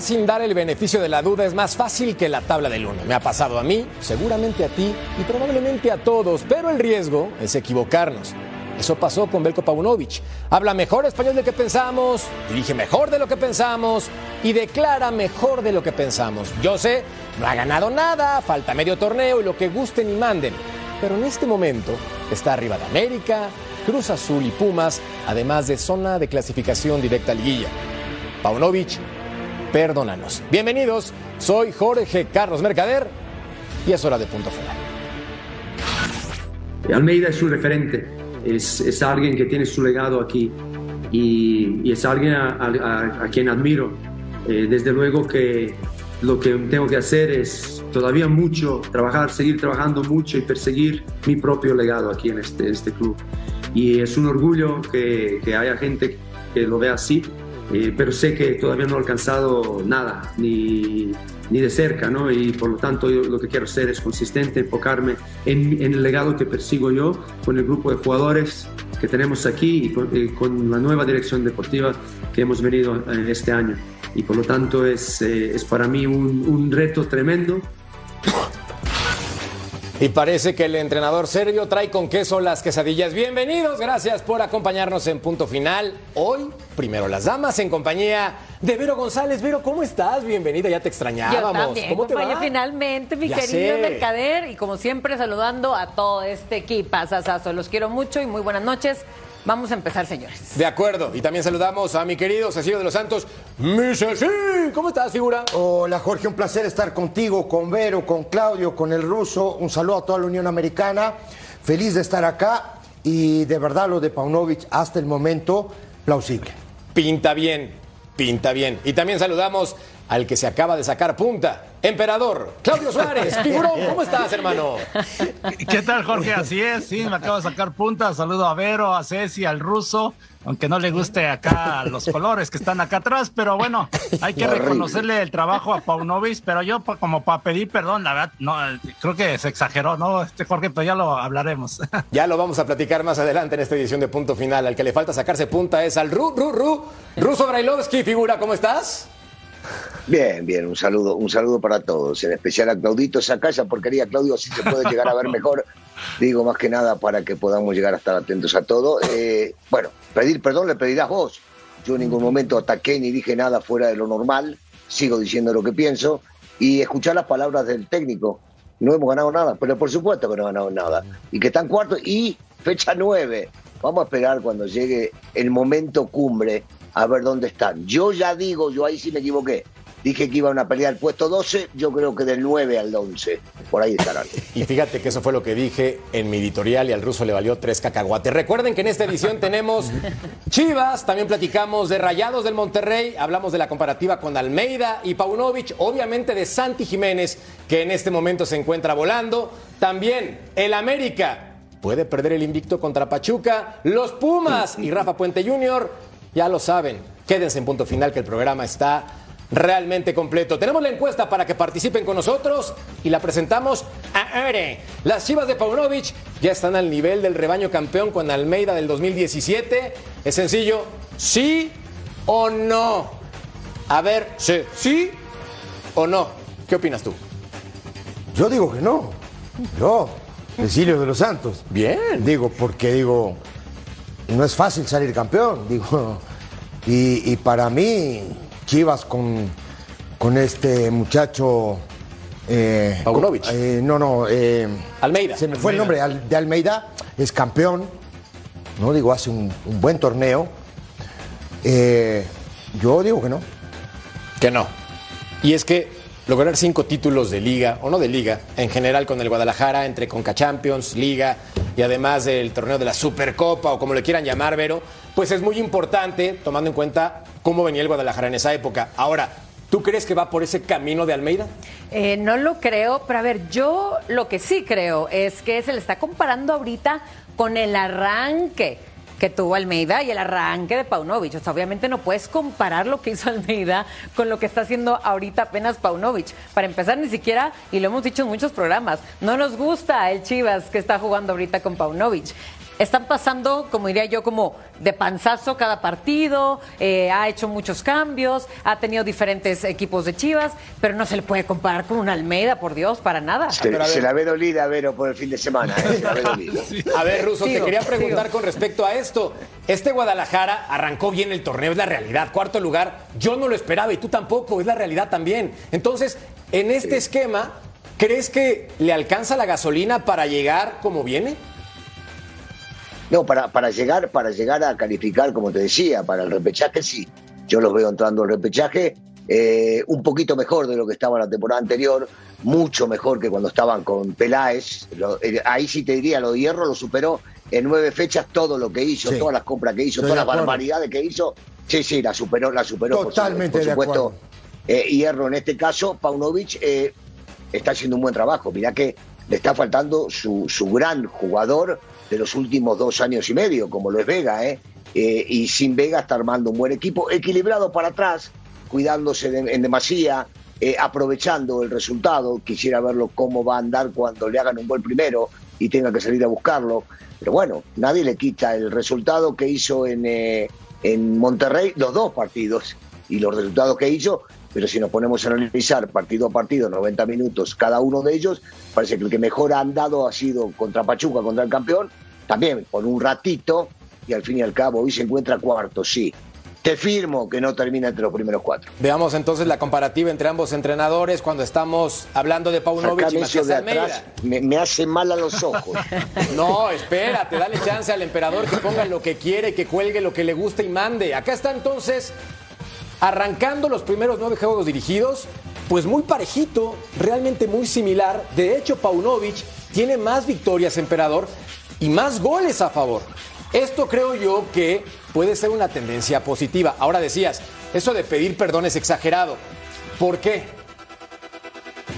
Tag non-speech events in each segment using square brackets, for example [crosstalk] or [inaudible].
Sin dar el beneficio de la duda es más fácil que la tabla del uno. Me ha pasado a mí, seguramente a ti y probablemente a todos, pero el riesgo es equivocarnos. Eso pasó con Belko Paunovic. Habla mejor español de lo que pensamos, dirige mejor de lo que pensamos y declara mejor de lo que pensamos. Yo sé, no ha ganado nada, falta medio torneo y lo que gusten y manden. Pero en este momento está arriba de América, Cruz Azul y Pumas, además de zona de clasificación directa a liguilla. Paunovic perdónanos. Bienvenidos, soy Jorge Carlos Mercader y es hora de punto final. Almeida es un referente, es, es alguien que tiene su legado aquí y, es alguien a quien admiro. Eh, desde luego que lo que tengo que hacer es todavía mucho, trabajar, seguir trabajando mucho y perseguir mi propio legado aquí en este, este club. Y es un orgullo que, que haya gente que lo vea así eh, pero sé que todavía no he alcanzado nada, ni, ni de cerca, ¿no? Y por lo tanto yo lo que quiero hacer es consistente, enfocarme en, en, el legado que persigo yo con el grupo de jugadores que tenemos aquí y con, eh, con la nueva dirección deportiva que hemos venido en este año. Y por lo tanto es, eh, es para mí un, un reto tremendo. Y parece que el entrenador serbio trae con queso las quesadillas. Bienvenidos, gracias por acompañarnos en punto final. Hoy, primero las damas en compañía de Vero González. Vero, ¿cómo estás? Bienvenida, ya te extrañábamos. Yo también, ¿Cómo te va? finalmente, mi Ya querido sé. Mercader. Y como siempre, saludando a todo este equipo. Sasazo. Los quiero mucho y muy buenas noches. Vamos a empezar, señores. De acuerdo. Y también saludamos a mi querido Cecilio de los Santos. Mi Ceci, ¿cómo estás, figura? Hola Jorge, un placer estar contigo, con Vero, con Claudio, con el ruso. Un saludo a toda la Unión Americana. Feliz de estar acá y de verdad lo de Paunovic hasta el momento plausible. Pinta bien, pinta bien. Y también saludamos al que se acaba de sacar punta. Emperador, Claudio Suárez. Figurón, ¿cómo estás, hermano? ¿Qué tal, Jorge? Así es, sí, me acabo de sacar punta. Saludo a Vero, a Ceci, al ruso, aunque no le guste acá los colores que están acá atrás, pero bueno, hay que reconocerle el trabajo a Paunovic, pero yo como para pedir perdón, la verdad, no, creo que se exageró, ¿no? Este Jorge, pero ya lo hablaremos. [laughs] Ya lo vamos a platicar más adelante en esta edición de Punto Final. Al que le falta sacarse punta es al Ru, Ru, Ru, Ruso Brailovsky. Figura, ¿cómo estás? Bien, bien, un saludo, un saludo para todos, en especial a Claudito. Saca esa porquería, Claudio, así se puede llegar a ver [laughs] mejor. Digo más que nada para que podamos llegar a estar atentos a todo. Eh, bueno, pedir perdón le pedirás vos. Yo en ningún momento ataqué ni dije nada fuera de lo normal. Sigo diciendo lo que pienso y escuchar las palabras del técnico. No hemos ganado nada, pero por supuesto que no hemos ganado nada. Y que están cuartos y fecha nueve. Vamos a esperar cuando llegue el momento cumbre a ver dónde están. Yo ya digo, yo ahí sí me equivoqué. Dije que iban a pelear el puesto 12, yo creo que del 9 al 11. Por ahí estarán. [laughs] Y fíjate que eso fue lo que dije en mi editorial y al ruso le valió tres cacahuates. Recuerden que en esta edición tenemos Chivas, también platicamos de Rayados del Monterrey, hablamos de la comparativa con Almeida y Paunovic, obviamente de Santi Jiménez, que en este momento se encuentra volando. También el América puede perder el invicto contra Pachuca, los Pumas y Rafa Puente Jr. Ya lo saben, quédense en punto final que el programa está realmente completo. Tenemos la encuesta para que participen con nosotros y la presentamos ahora. Las Chivas de Paunovic ya están al nivel del rebaño campeón con Almeida del 2017. Es sencillo, sí o no. A ver, sí, sí o no. ¿Qué opinas tú? Yo digo que no. Yo, Cecilio de los Santos. Bien. Digo, porque digo, no es fácil salir campeón. Digo, y, y para mí, Chivas con, con este muchacho. Eh, Paunovic. eh, no, no. eh, Almeida. Se me fue el nombre de Almeida. Es campeón. No digo, hace un, un buen torneo. Eh, yo digo que no. Que no. Y es que lograr cinco títulos de liga, o no de liga, en general con el Guadalajara, entre Conca Champions, Liga, y además del torneo de la Supercopa o como le quieran llamar, Vero, pues es muy importante tomando en cuenta cómo venía el Guadalajara en esa época. Ahora, ¿tú crees que va por ese camino de Almeida? Eh, no lo creo, pero a ver, yo lo que sí creo es que se le está comparando ahorita con el arranque que tuvo Almeida y el arranque de Paunovic. O sea, obviamente no puedes comparar lo que hizo Almeida con lo que está haciendo ahorita apenas Paunovic. Para empezar, ni siquiera, y lo hemos dicho en muchos programas, no nos gusta el Chivas que está jugando ahorita con Paunovic están pasando, como diría yo, como de panzazo cada partido, eh, ha hecho muchos cambios, ha tenido diferentes equipos de Chivas, pero no se le puede comparar con un Almeida, por Dios, para nada. Se, la ve dolida, Vero, por el fin de semana. ¿eh? Se la ve dolida. [laughs] A ver, Ruso, te quería preguntar con respecto a esto. Este Guadalajara arrancó bien el torneo, es la realidad. Cuarto lugar, yo no lo esperaba y tú tampoco, es la realidad también. Entonces, en este esquema, ¿crees que le alcanza la gasolina para llegar como viene? No, para, para, llegar, para llegar a calificar, como te decía, para el repechaje, sí. Yo los veo entrando al repechaje eh, un poquito mejor de lo que estaba la temporada anterior, mucho mejor que cuando estaban con Peláez. Eh, ahí sí te diría, lo de Hierro lo superó en nueve fechas todo lo que hizo, todas las compras que hizo, todas las barbaridades que hizo. Sí, sí, la superó, la superó. Totalmente por, supuesto. Eh, Hierro en este caso, Paunovic está haciendo un buen trabajo. Mirá que le está faltando su, su gran jugador de los últimos dos años y medio, como lo es Vega, ¿eh? eh y sin Vega está armando un buen equipo, equilibrado para atrás, cuidándose en demasía, eh, aprovechando el resultado. Quisiera verlo cómo va a andar cuando le hagan un gol primero y tenga que salir a buscarlo. Pero bueno, nadie le quita el resultado que hizo en, eh, en Monterrey, los dos partidos y los resultados que hizo. Pero si nos ponemos a analizar partido a partido, 90 minutos cada uno de ellos, parece que el que mejor ha andado ha sido contra Pachuca, contra el campeón, también por un ratito, y al fin y al cabo hoy se encuentra cuarto, sí. Te firmo que no termina entre los primeros cuatro. Veamos entonces la comparativa entre ambos entrenadores cuando estamos hablando de Paunovic y Matías de Almeida. me, hace mal a los ojos. [laughs] no, espérate, dale chance al emperador que ponga lo que quiere, que cuelgue lo que le guste y mande. Acá está entonces, arrancando los primeros nueve juegos dirigidos, pues muy parejito, realmente muy similar. De hecho, Paunovic tiene más victorias, emperador, y más goles a favor. Esto creo yo que puede ser una tendencia positiva. Ahora decías, eso de pedir perdón es exagerado. ¿Por qué?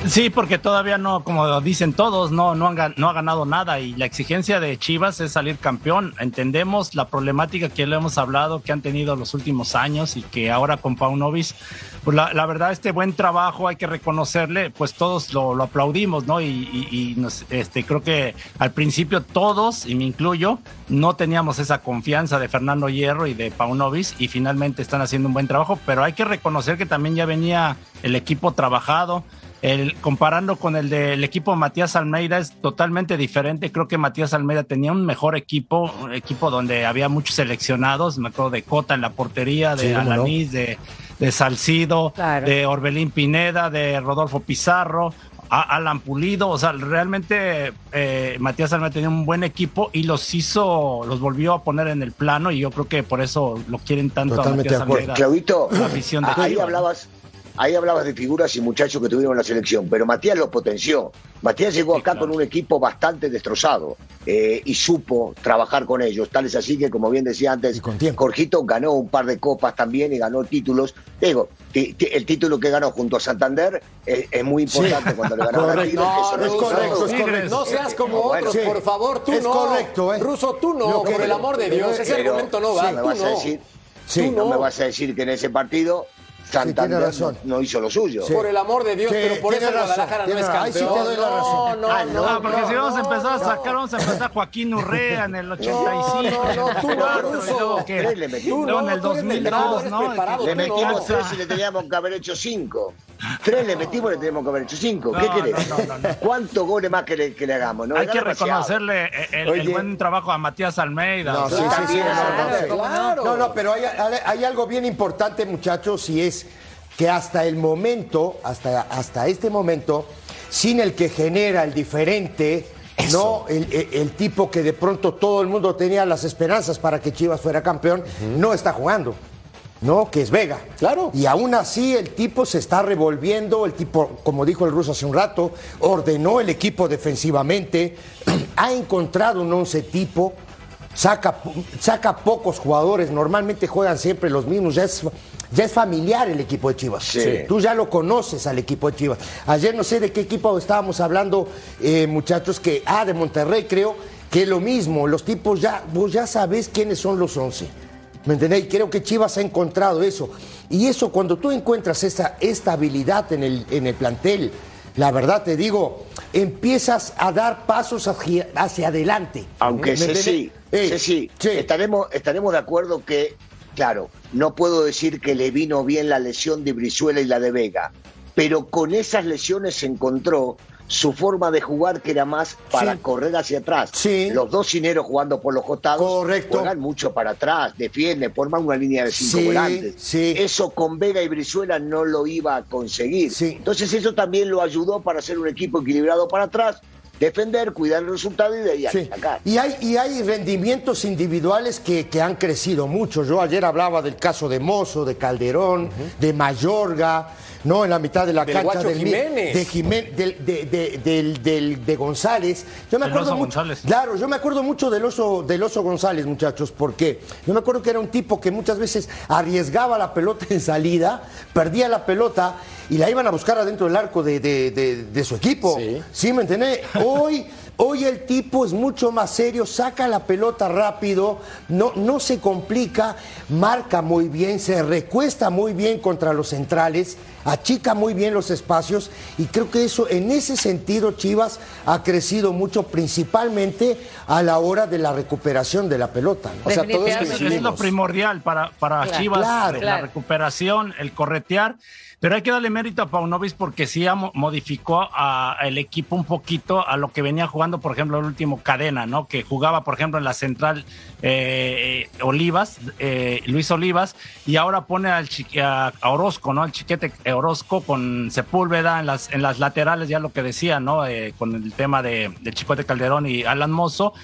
Sí, porque todavía no, como dicen todos, no, no, han, no ha ganado nada y la exigencia de Chivas es salir campeón. Entendemos la problemática que le hemos hablado, que han tenido los últimos años y que ahora con Paunovis, pues la, verdad, este buen trabajo hay que reconocerle, pues todos lo, aplaudimos, ¿no? Y, este, creo que al principio todos, y me incluyo, no teníamos esa confianza de Fernando Hierro y de Paunovis y finalmente están haciendo un buen trabajo, pero hay que reconocer que también ya venía el equipo trabajado el, comparando con el del equipo Matías Almeida es totalmente diferente. Creo que Matías Almeida tenía un mejor equipo, un equipo donde había muchos seleccionados. Me acuerdo de Cota en la portería, de Alanis, de, de, Salcido, de Orbelín Pineda, de Rodolfo Pizarro. Alan Pulido, o sea, realmente eh, Matías Almeida tenía un buen equipo y los hizo, los volvió a poner en el plano y yo creo que por eso lo quieren tanto a Matías Almeida. Claudito, ahí hablabas, Ahí hablabas de figuras y muchachos que tuvieron la selección, pero Matías lo potenció. Matías llegó acá con un equipo bastante destrozado eh, y supo trabajar con ellos. Tal es así que, como bien decía antes, Jorgito ganó un par de copas también y ganó títulos. Digo, el título que ganó junto a Santander es, muy importante cuando le ganó a no, es correcto, es correcto. No seas como otros, por favor, tú no. correcto, ¿eh? Ruso, tú no, por el amor de Dios. Ese argumento no va. me vas a decir, no me vas a decir que en ese partido Santander razón. No, hizo lo suyo. Por el amor de Dios, pero por eso Guadalajara no es campeón. Ahí sí te doy la razón. No, no, no. Ah, porque si vamos a empezar a sacar, vamos a empezar Joaquín Urrea en el 85. No, no, tú no, Ruso. Tres le metimos. No, en el 2002, ¿no? Le metimos tres y le teníamos que haber hecho cinco. Tres le metimos y le teníamos que haber hecho cinco. ¿Qué querés? ¿Cuántos goles más que le, que le hagamos? Hay que reconocerle el, buen trabajo a Matías Almeida. No, sí, sí, sí. No, no, pero hay algo bien importante, muchachos, y es que hasta el momento, hasta, hasta este momento, sin el que genera el diferente, no el, tipo que de pronto todo el mundo tenía las esperanzas para que Chivas fuera campeón, no está jugando. ¿No? Que es Vega. Claro. Y aún así el tipo se está revolviendo, el tipo, como dijo el ruso hace un rato, ordenó el equipo defensivamente, [clears throat] ha encontrado un once tipo, saca, saca pocos jugadores, normalmente juegan siempre los mismos, ya es, ya es familiar el equipo de Chivas. Sí. Tú ya lo conoces al equipo de Chivas. Ayer no sé de qué equipo estábamos hablando, eh, muchachos, que, ah, de Monterrey creo, que lo mismo, los tipos ya, vos ya sabés quiénes son los once. ¿Me entendés? Y creo que Chivas ha encontrado eso. Y eso, cuando tú encuentras esa estabilidad en el, en el plantel, la verdad te digo, empiezas a dar pasos hacia, hacia adelante. Aunque Ey, Ceci, sí. estaremos, estaremos de acuerdo que, claro, no puedo decir que le vino bien la lesión de Brizuela y la de Vega, pero con esas lesiones se encontró su forma de jugar que era más para Sí. correr hacia atrás. Sí. Los dos cineros jugando por los costados Correcto. juegan mucho para atrás, defienden, forman una línea de cinco Sí, volantes. Eso con Vega y Brizuela no lo iba a conseguir. Entonces eso también lo ayudó para ser un equipo equilibrado para atrás, defender, cuidar el resultado y de ahí Sí. atacar. Y hay, y hay rendimientos individuales que, que han crecido mucho. Yo ayer hablaba del caso de Mozo, de Calderón, de Mayorga, ¿no? En la mitad de la Del cancha del Jiménez. de, Jimé- del- de, de- del- del- de González. Yo me acuerdo Oso mucho, González. Claro, yo me acuerdo mucho del oso, del oso González, muchachos, porque yo me acuerdo que era un tipo que muchas veces arriesgaba la pelota en salida, perdía la pelota y la iban a buscar adentro del arco de, de- de- de su equipo. Sí. ¿Sí me entendés? Hoy, hoy el tipo es mucho más serio, saca la pelota rápido, no, no se complica, marca muy bien, se recuesta muy bien contra los centrales, achica muy bien los espacios y creo que eso, en ese sentido, Chivas ha crecido mucho, principalmente a la hora de la recuperación de la pelota. ¿no? O sea, todos. Es, lo primordial para, para Claro, Chivas, claro. la Claro. recuperación, el corretear. Pero hay que darle mérito a Paunovic porque sí modificó a- el equipo un poquito a lo que venía jugando, por ejemplo, el último cadena, ¿no? Que jugaba, por ejemplo, en la central eh, eh, Olivas, eh, Luis Olivas, y ahora pone al a Orozco, ¿no? Al chiquete Orozco con Sepúlveda en las, en las laterales, ya lo que decía, ¿no? Eh, con el tema de, del Chicote Calderón y Alan Mozo.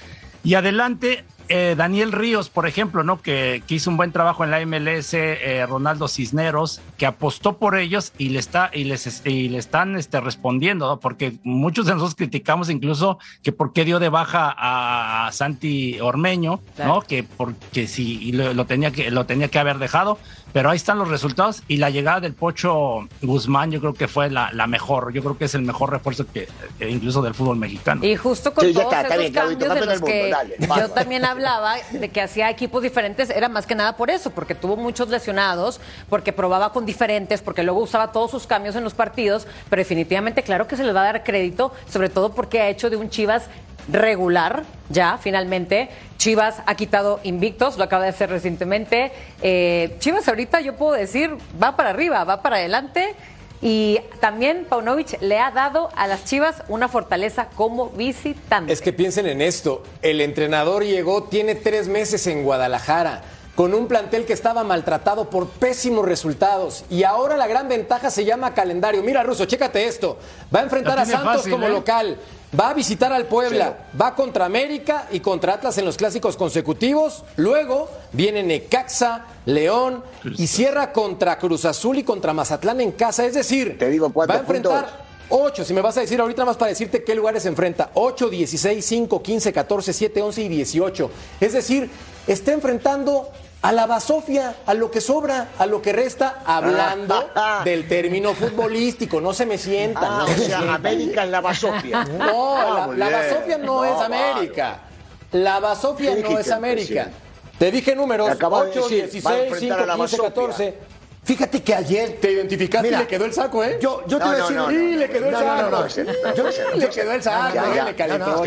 Y adelante, eh, Daniel Ríos, por ejemplo, ¿no? Que, que hizo un buen trabajo en la MLS, eh, Ronaldo Cisneros, que apostó por ellos y le está, y les y le están este, respondiendo, ¿no? Porque muchos de nosotros criticamos incluso que por qué dio de baja a, a Santi Ormeño, Claro. ¿no? Que porque sí y lo, lo tenía que lo tenía que haber dejado. Pero ahí están los resultados y la llegada del Pocho Guzmán, yo creo que fue la, la mejor. Yo creo que es el mejor refuerzo que incluso del fútbol mexicano. Y justo con Sí, todos está, bien, cambios de los que mundo, dale, yo también hablaba de que hacía equipos diferentes, era más que nada por eso, porque tuvo muchos lesionados, porque probaba con diferentes, porque luego usaba todos sus cambios en los partidos, pero definitivamente claro que se le va a dar crédito, sobre todo porque ha hecho de un Chivas regular, ya finalmente. Chivas ha quitado invictos, lo acaba de hacer recientemente. Eh, Chivas ahorita yo puedo decir, va para arriba, va para adelante. Y también Paunovic le ha dado a las Chivas una fortaleza como visitante. Es que piensen en esto. El entrenador llegó, tiene tres meses en Guadalajara, con un plantel que estaba maltratado por pésimos resultados. Y ahora la gran ventaja se llama calendario. Mira, Russo, chécate esto. Va a enfrentar a Santos fácil, como ¿eh? local. Va a visitar al Puebla, va contra América y contra Atlas en los clásicos consecutivos. Luego viene Necaxa, León y cierra contra Cruz Azul y contra Mazatlán en casa. Es decir, Te digo, ¿cuántos va a enfrentar puntos? 8, si me vas a decir ahorita más para decirte qué lugares se enfrenta. 8, 16, 5, 15, 14, 7, 11 y 18. Es decir, está enfrentando a la basofia, a lo que sobra, a lo que resta, hablando del término futbolístico. No se me sientan. Ah, no o sea. América en la basofia. [laughs] No, Ah, la, la basofia no, es América. La basofia ¿Qué no es América. Te dije números Te acabo de 8, decir, va a 16, enfrentar 5, a la 15, basofia. 14. Fíjate que ayer. Te identificaste Mira, y le quedó el saco, ¿eh? Yo, yo te No, voy a decir. no, no, Sí, le quedó el saco. no, no. Yo- le quedó el saco, Ya, ¿eh? ya. le calentó.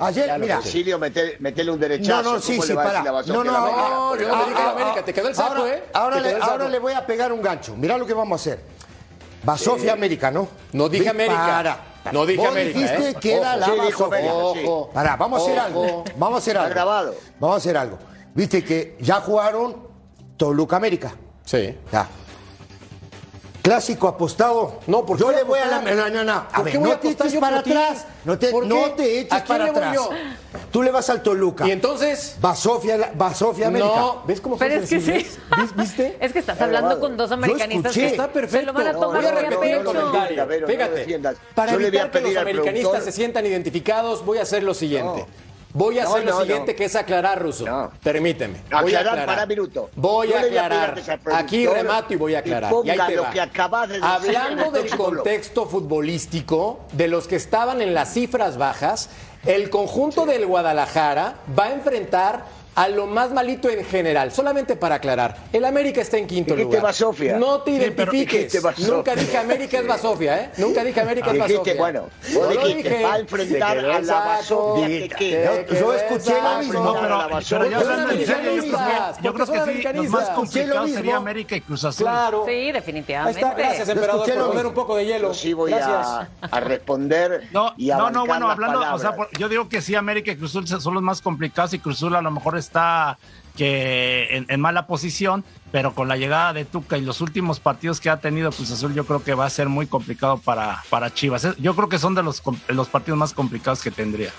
Ayer, mira. caché. Cecilio, mete- metele un derechazo. No, no, sí, ¿Cómo sí, para. No, no? No, yo no dije a la América, te quedó el saco, ahora, ¿eh? Ahora, le, voy a pegar un gancho. Mira lo que vamos a hacer. Basofia América, ¿no? No dije América. Para. No dije Vos América, dijiste ¿eh? que era la Sí, Basofia. Ojo. Pará, vamos a hacer algo. Vamos a hacer Está algo. grabado. Vamos a hacer algo. Viste que ya jugaron Toluca América. Sí. Ya. Clásico apostado. No, ¿por yo le voy a la. No, no, no. A ¿Por ver, no te eches para atrás. No te, eches ¿A quién para atrás. Tú le vas al Toluca. Y entonces. Va Sofía, va Sofía América. No, ¿ves cómo Pero es que sí. ¿Viste? [laughs] Es que estás hablando con dos americanistas que Está perfecto. se lo van a tomar pecho. Fíjate, para evitar que los americanistas se sientan identificados, voy a hacer lo siguiente. Voy a No, hacer lo siguiente, no. que es aclarar, Ruso. Permíteme. Voy a Aclarar, para minuto. Voy Yo a aclarar. Aquí remato y voy a aclarar. y ahí te va. de Hablando el del contexto futbolístico, de los que estaban en las cifras bajas, el conjunto del Guadalajara va a enfrentar a lo más malito en general. Solamente para aclarar, el América está en quinto Dijiste lugar. Basofia. No te Sí, pero identifiques. Nunca dije América es Basofia, ¿eh? Nunca dije América es Dijiste, Basofia. bueno, vos lo dijiste, dije. va a enfrentar a la Basofia. Te Yo escuché lo mismo. No, pero, la pero basura. ya ¿Por qué hablando son en serio, yo creo que, sí, los más mismo. sería América y Cruz Azul. Claro. Sí, Ahí definitivamente. está. Gracias, emperador, por lo poner un poco de hielo. Yo sí voy a, a responder No, y a no, bueno, hablando, o sea, yo digo que sí, América y Cruz Azul son los más complicados y Cruz Azul a lo mejor está que en, en mala posición, pero con la llegada de Tuca y los últimos partidos que ha tenido Cruz Azul, yo creo que va a ser muy complicado para, para Chivas. Es- Yo creo que son de los, los partidos más complicados que tendría.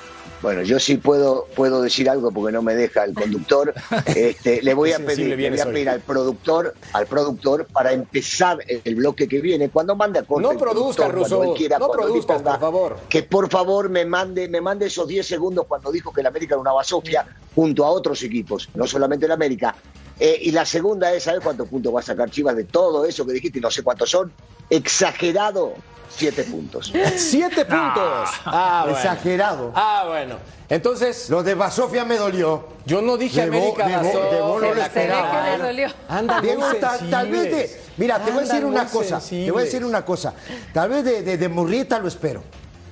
Bueno, yo sí puedo, puedo decir algo porque no me deja el conductor. [laughs] Este, le voy a pedir, le voy vienes a hoy. pedir al productor, al productor para empezar el bloque que viene. Cuando mande a corte No el produzca, Russo. él quiera, No disponga, por favor. Que por favor me mande, me mande esos 10 segundos cuando dijo que el América era una basofia junto a otros equipos, no solamente el América. Eh, y la segunda es, ¿sabes cuántos puntos va a sacar Chivas de todo eso que dijiste? No sé cuántos son. Exagerado, siete puntos. Siete puntos. Ah, bueno. Exagerado. Ah, bueno. Entonces, Lo de Basofia me dolió. yo no dije De América de Basofia, de Bo no lo esperaba, que le dolió. Andan muy Diego, ta- tal, vez de. Mira, te voy a decir una cosa. Te voy a decir una cosa. Tal vez de, de, de Murrieta lo espero.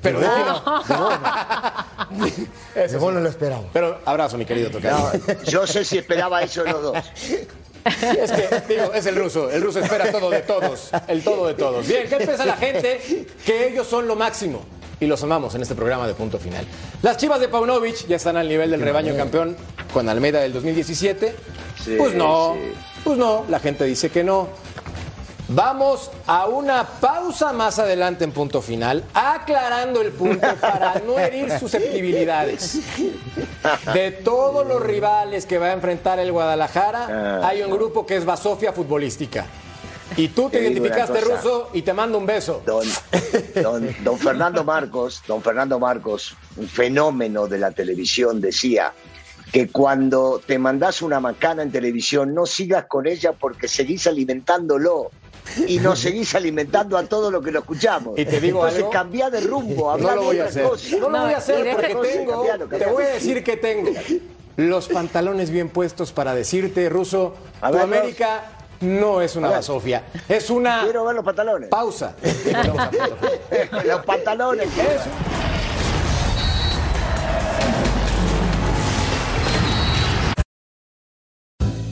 Pero de [laughs] de Bo- no. de no. De no lo esperaba. Pero abrazo, mi querido Tocayo. No, yo sé si esperaba eso los dos. Es que, digo, es el ruso. El ruso espera todo de todos. El todo de todos. Bien, ¿qué piensa la gente? Que ellos son lo máximo. Y los amamos en este programa de punto final. Las chivas de Paunovic ya están al nivel del rebaño campeón con Almeida del 2017. Sí, pues no, sí. pues no, la gente dice que no. Vamos a una pausa más adelante en punto final, aclarando el punto para no herir susceptibilidades. De todos los rivales que va a enfrentar el Guadalajara, Ah, hay un grupo que es Basofia Futbolística. Y tú te, identificaste ruso y te mando un beso. Don, don, don Fernando Marcos, don Fernando Marcos, un fenómeno de la televisión, decía que cuando te mandás una macana en televisión no sigas con ella porque seguís alimentándolo y nos seguís alimentando a todo lo que lo escuchamos. Y te digo Entonces algo, cambia de rumbo, No lo de voy a hacer. cosa. No lo voy a hacer porque tengo, Cambialo, te voy a decir que tengo los pantalones bien puestos para decirte, ruso, A tu. América no es una basofia, es una Quiero ver los pantalones. pausa. [laughs] Los pantalones. quiero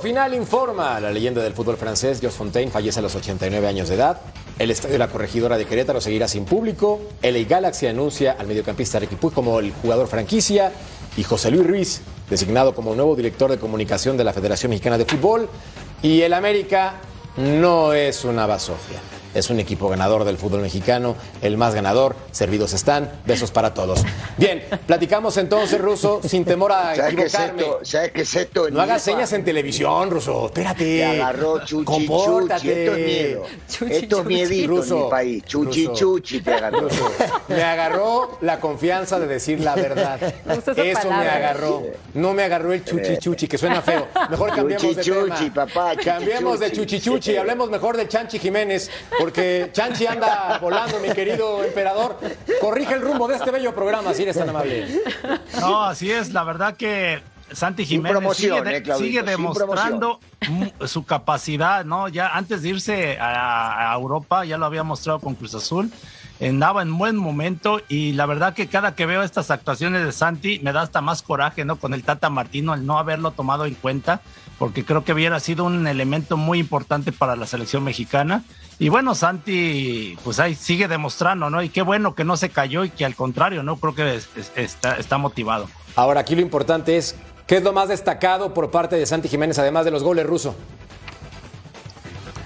Final informa. La leyenda del fútbol francés, Jos Fontaine, fallece a los 89 años de edad. El estadio de la corregidora de Querétaro seguirá sin público. LA Galaxy anuncia al mediocampista Ricky como el jugador franquicia. Y José Luis Ruiz, designado como nuevo director de comunicación de la Federación Mexicana de Fútbol. Y el América no es una basofia. Es un equipo ganador del fútbol mexicano, el más ganador. Servidos están. Besos para todos. Bien, platicamos entonces, Ruso, sin temor a [laughs] ¿Sabes qué es equivocarme. esto? ¿Sabes qué es esto? No hagas señas en televisión, Ruso. Espérate. Te agarró chuchi Compórtate. chuchi. Esto es miedo. Chuchi, Esto es chuchi. miedito Ruso, en mi país. Chuchi Ruso. chuchi te agarró. Ruso, Me agarró la confianza de decir la verdad. [laughs] Eso me palabra. agarró. No me agarró el chuchi chuchi, que suena feo. Mejor cambiemos de Chuchi, tema. chuchi, papá, chuchi, Cambiemos de chuchi. chuchi. Hablemos mejor del Chanchi Jiménez, porque Chanchi anda volando, mi querido emperador. Corrige el rumbo de este bello programa, si eres tan amable. No, así es. La verdad que Santi Jiménez sigue, de- eh, sigue demostrando su capacidad, ¿no? Ya antes de irse a, a Europa, ya lo había mostrado con Cruz Azul, andaba en buen momento y la verdad que cada que veo estas actuaciones de Santi me da hasta más coraje, ¿no? Con el Tata Martino, el no haberlo tomado en cuenta, porque creo que hubiera sido un elemento muy importante para la selección mexicana. Y bueno, Santi, pues ahí sigue demostrando, ¿no? Y qué bueno que no se cayó y que al contrario, ¿no? Creo que es- es- está, está motivado. Ahora, aquí lo importante es, ¿qué es lo más destacado por parte de Santi Jiménez, además de los goles rusos?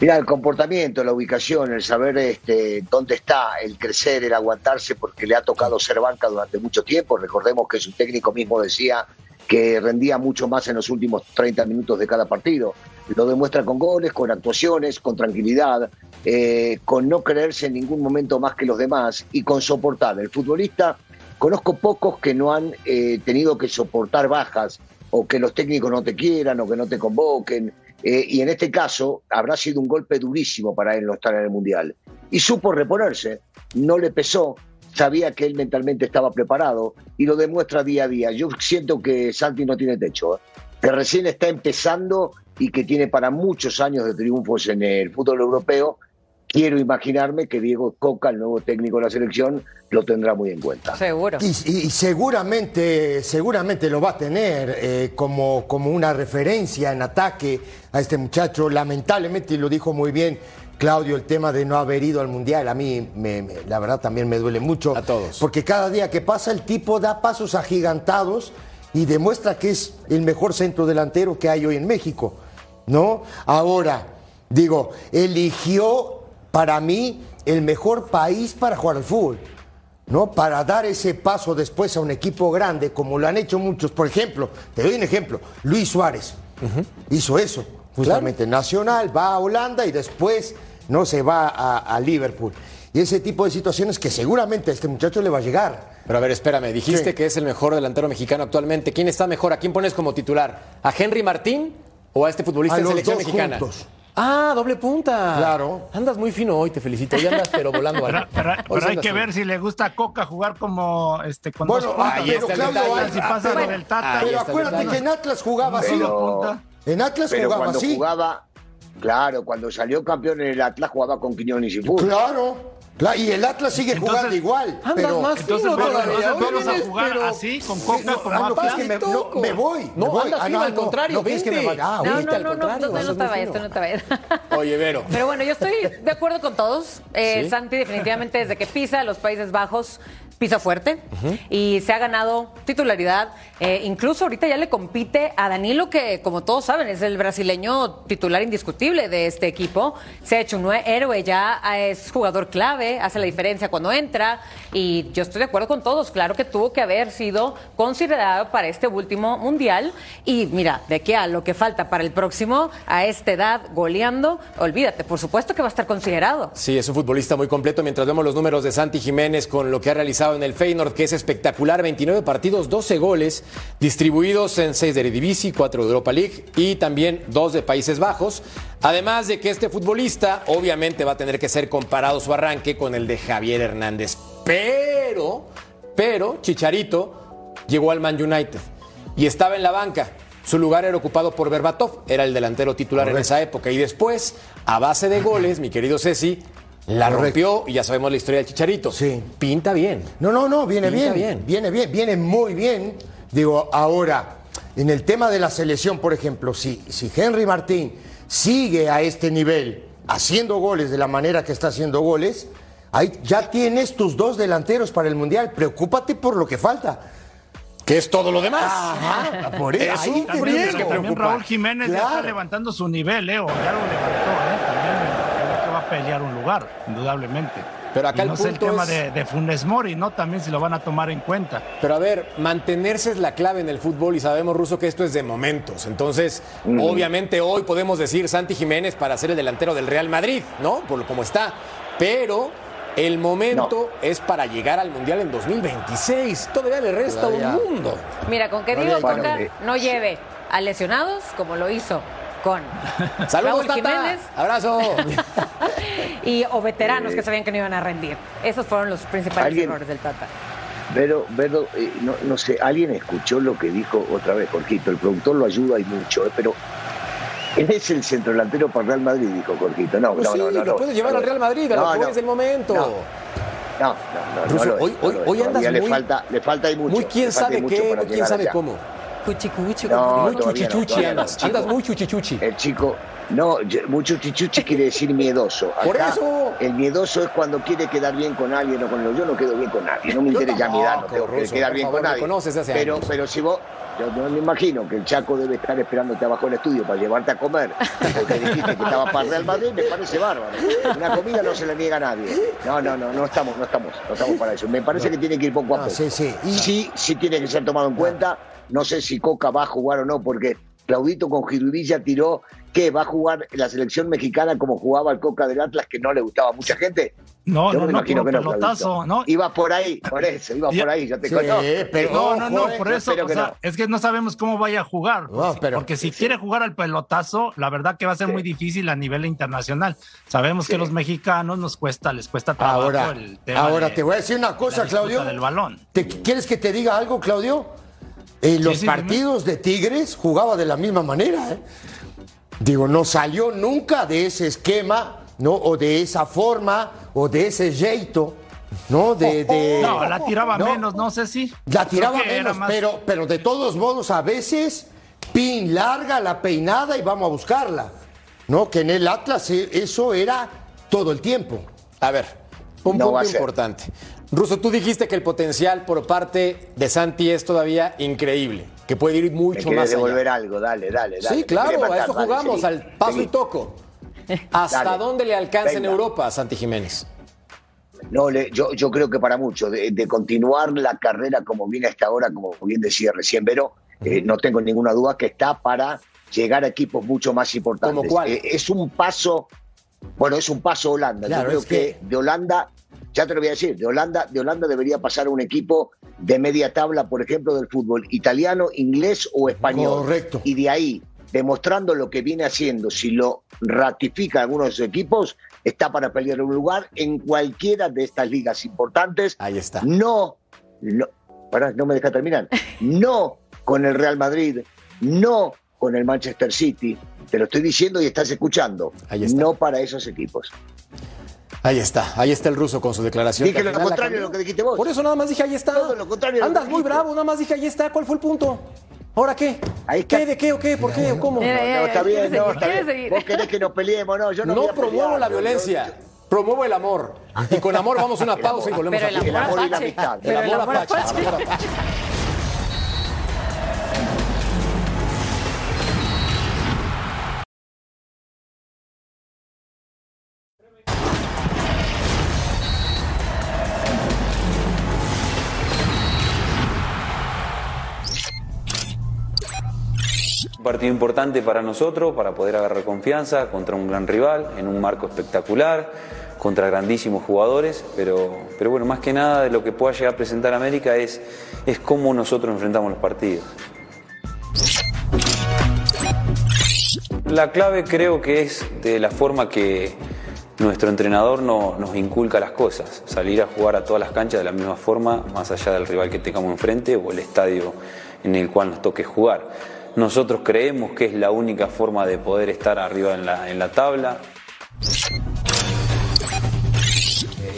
Mira, el comportamiento, la ubicación, el saber este, dónde está, el crecer, el aguantarse, porque le ha tocado ser banca durante mucho tiempo. Recordemos que su técnico mismo decía que rendía mucho más en los últimos 30 minutos de cada partido. Lo demuestra con goles, con actuaciones, con tranquilidad, eh, con no creerse en ningún momento más que los demás y con soportar. El futbolista, conozco pocos que no han eh, tenido que soportar bajas o que los técnicos no te quieran o que no te convoquen. Eh, y en este caso habrá sido un golpe durísimo para él no estar en el Mundial. Y supo reponerse, no le pesó, sabía que él mentalmente estaba preparado y lo demuestra día a día. Yo siento que Santi no tiene techo, ¿eh? que recién está empezando y que tiene para muchos años de triunfos en el fútbol europeo. Quiero imaginarme que Diego Coca, el nuevo técnico de la selección, lo tendrá muy en cuenta. Seguro. Y, y seguramente, seguramente lo va a tener eh, como, como una referencia en ataque a este muchacho. Lamentablemente, y lo dijo muy bien Claudio, el tema de no haber ido al Mundial, a mí me- me- la verdad también me duele mucho. A todos. Porque cada día que pasa el tipo da pasos agigantados y demuestra que es el mejor centro delantero que hay hoy en México. ¿No? Ahora, digo, eligió para mí el mejor país para jugar al fútbol. ¿no? Para dar ese paso después a un equipo grande, como lo han hecho muchos. Por ejemplo, te doy un ejemplo, Luis Suárez hizo eso, justamente Nacional, va a Holanda y después no se va a, a Liverpool. Y ese tipo de situaciones que seguramente a este muchacho le va a llegar. Pero a ver, espérame, dijiste Sí. que es el mejor delantero mexicano actualmente. ¿Quién está mejor? ¿A quién pones como titular? ¿A Henry Martín o a este futbolista A en los selección dos mexicana? juntos. Ah, doble punta. Claro. Andas muy fino hoy, te felicito. Ya andas pero volando. Pero, pero- Hoy pero hay que ver si le gusta a Coca jugar como este con Bueno, dos puntas. ahí está el Pero si pasa Bueno. del Tata. Ahí Pero está el acuérdate que en Atlas jugaba así. Pero, En Atlas pero jugaba cuando así. jugaba, claro, cuando salió campeón en el Atlas jugaba con Quiñones y Fútbol. Claro, claro, y el Atlas sigue Entonces, jugando igual. andas pero, más Entonces fino entonces vamos a jugar pero- así, con Coca, No, como que me, no, me voy. No, me voy. andas Ah, fino, al contrario, No, es que me ah, No, ahorita. no, no, no, no, no, te vayas, no te vayas. Oye, Vero. [laughs] Pero bueno, yo estoy de acuerdo con todos. Eh, Sí. Santi definitivamente desde que pisa los Países Bajos pisa fuerte y se ha ganado titularidad. Eh, incluso ahorita ya le compite a Danilo, que como todos saben es el brasileño titular indiscutible de este equipo. Se ha hecho un héroe ya, es jugador clave, hace la diferencia cuando entra y yo estoy de acuerdo con todos. Claro que tuvo que haber sido considerado para este último mundial y mira, de aquí a lo que falta para el próximo, a esta edad goleando, olvídate, por supuesto que va a estar considerado. Sí, es un futbolista muy completo. Mientras vemos los números de Santi Jiménez con lo que ha realizado en el Feyenoord, que es espectacular: 29 partidos, 12 goles, distribuidos en 6 de Eredivisie, 4 de Europa League y también 2 de Países Bajos. Además de que este futbolista, obviamente, va a tener que ser comparado su arranque con el de Javier Hernández. Pero, pero, Chicharito llegó al Man United y estaba en la banca. Su lugar era ocupado por Berbatov, era el delantero titular en esa época. Y después, a base de goles, mi querido Ceci, la Correcto. rompió y ya sabemos la historia del Chicharito. Sí. Pinta bien. No, no, no, viene bien, bien. Viene bien, viene muy bien. Digo, ahora, en el tema de la selección, por ejemplo, si, si Henry Martín sigue a este nivel, haciendo goles de la manera que está haciendo goles, ahí ya tienes tus dos delanteros para el Mundial. Preocúpate por lo que falta. Que es todo lo demás. Ajá, por eso. Es ahí un te También, que también. Raúl Jiménez ya está levantando su nivel, ¿eh? O ya lo levantó, ¿eh? También creo que va a pelear un lugar, indudablemente. Pero acá Y el no sé el punto tema es- de, de Funes Mori, ¿no? También si lo van a tomar en cuenta. Pero a ver, mantenerse es la clave en el fútbol y sabemos, Ruso, que esto es de momentos. Entonces, obviamente hoy podemos decir Santi Jiménez para ser el delantero del Real Madrid, ¿no? Por lo como está. Pero el momento es para llegar al Mundial en 2026. Todavía le resta Todavía. un mundo. Mira, con Bueno, Coca eh, no lleve a lesionados como lo hizo con [laughs] Saludos, Raúl Tata. Jiménez Abrazo. [laughs] y o veteranos que sabían que no iban a rendir. Esos fueron los principales ¿Alguien? errores del Tata. Pero, pero eh, no, no sé, alguien escuchó lo que dijo otra vez, Jorgito. El productor lo ayuda y mucho, eh, pero él es el centro delantero para Real Madrid, dijo Jorgito. No, Pues no, sí, no, no. lo no, puede llevar no, al Real Madrid, a no, los no, jugadores del momento. No, no, no, no, no lo es, hoy- no hoy- lo es. hoy andas Todavía le muy- falta, le falta y mucho. Muy quién sabe qué, muy quién sabe allá. cómo. Cuchi, cuchi, No, muy no, chuchichuchi no. andas. Chico, Andas muy chuchichuchi. El chico, no, yo- mucho chichuchi quiere decir miedoso. [laughs] Por Acá, eso. El miedoso es cuando quiere quedar bien con alguien o con lo. Yo no quedo bien con nadie, no me interesa ya mi edad, no tengo que quedar por bien favor, con nadie. conoces de hace pero, años. pero si vos, yo no me imagino que el Chaco debe estar esperándote abajo del estudio para llevarte a comer, porque dijiste que estaba para Real Madrid, me parece bárbaro. Una comida no se la niega a nadie. No, no, no, no estamos, no estamos, no estamos para eso. Me parece que tiene que ir poco a poco. sí, sí. Y- Sí, sí tiene que ser tomado en cuenta. No sé si Coca va a jugar o no, porque Claudito con Girudilla tiró que va a jugar la selección mexicana como jugaba el Coca del Atlas, que no le gustaba a mucha gente. No, Yo no, me no, imagino que pelotazo. ¿no? Iba por ahí, por eso, iba por ahí, yo te Sí, conozco. pero- No, no, no, eh, por eso, espero o que sea, no. es que no sabemos cómo vaya a jugar. No, Sí, pero- porque si quiere jugar al pelotazo, la verdad que va a ser Sí. muy difícil a nivel internacional. Sabemos que los mexicanos nos cuesta, les cuesta trabajo Ahora, el tema ahora de- te voy a decir una cosa, Claudio. del balón. ¿Te- ¿Quieres que te diga algo, Claudio? En los sí, partidos de Tigres jugaba de la misma manera. ¿eh? Digo, no salió nunca de ese esquema, ¿no? O de esa forma, o de ese jeito, ¿no? De, de- No, la tiraba No. menos, no sé si. La tiraba menos, más- pero, pero de todos modos, a veces, pin larga, la peinada y vamos a buscarla. ¿No? Que en el Atlas eh, eso era todo el tiempo. A ver, un No punto importante. Russo, tú dijiste que el potencial por parte de Santi es todavía increíble, que puede ir Me mucho querés más allá. devolver algo, dale, dale, dale. Sí, Me claro, querés a matar, eso dale, jugamos, seguí, al paso seguí. y toco. [laughs] ¿Hasta Dale. dónde le alcanza en. Europa, Santi Jiménez? No, yo, yo creo que para mucho, de, de continuar la carrera como viene hasta ahora, como bien decía recién Vero, eh, no tengo ninguna duda que está para llegar a equipos mucho más importantes. ¿Cómo cuál? Eh, es un paso, bueno, es un paso Holanda. Claro, yo creo es que... que- de Holanda, ya te lo voy a decir, de Holanda, de Holanda debería pasar a un equipo de media tabla, por ejemplo, del fútbol italiano, inglés o español. Correcto. Y de ahí, demostrando lo que viene haciendo, si lo ratifica alguno de sus equipos, está para pelear un lugar en cualquiera de estas ligas importantes. Ahí está. No, no, pará, no me deja terminar. No con el Real Madrid, no con el Manchester City. Te lo estoy diciendo y estás escuchando. Ahí está. No para esos equipos. Ahí está, ahí está el ruso con su declaración. Dije que lo contrario de lo que dijiste vos. Por eso nada más dije ahí está. Todo lo contrario de lo Andas que muy dijiste. bravo, nada más dije ahí está. ¿Cuál fue el punto? ¿Ahora qué? Ahí está. ¿Qué? ¿De qué o qué? ¿Por qué o cómo? No, no, está Eh, bien, no, está bien. seguir. Vos querés que nos peleemos, no, yo no, No a promuevo pelear, la yo- violencia. Promuevo el amor. Y con amor vamos a una pausa y volvemos Pero el aquí. el amor amor y la amistad. El amor amor apache, partido importante para nosotros, para poder agarrar confianza contra un gran rival, en un marco espectacular, contra grandísimos jugadores, pero, pero bueno, más que nada de lo que pueda llegar a presentar América es, es cómo nosotros enfrentamos los partidos. La clave creo que es de la forma que nuestro entrenador no- nos inculca las cosas, salir a jugar a todas las canchas de la misma forma, más allá del rival que tengamos enfrente o el estadio en el cual nos toque jugar. Nosotros creemos que es la única forma de poder estar arriba en la, en la tabla.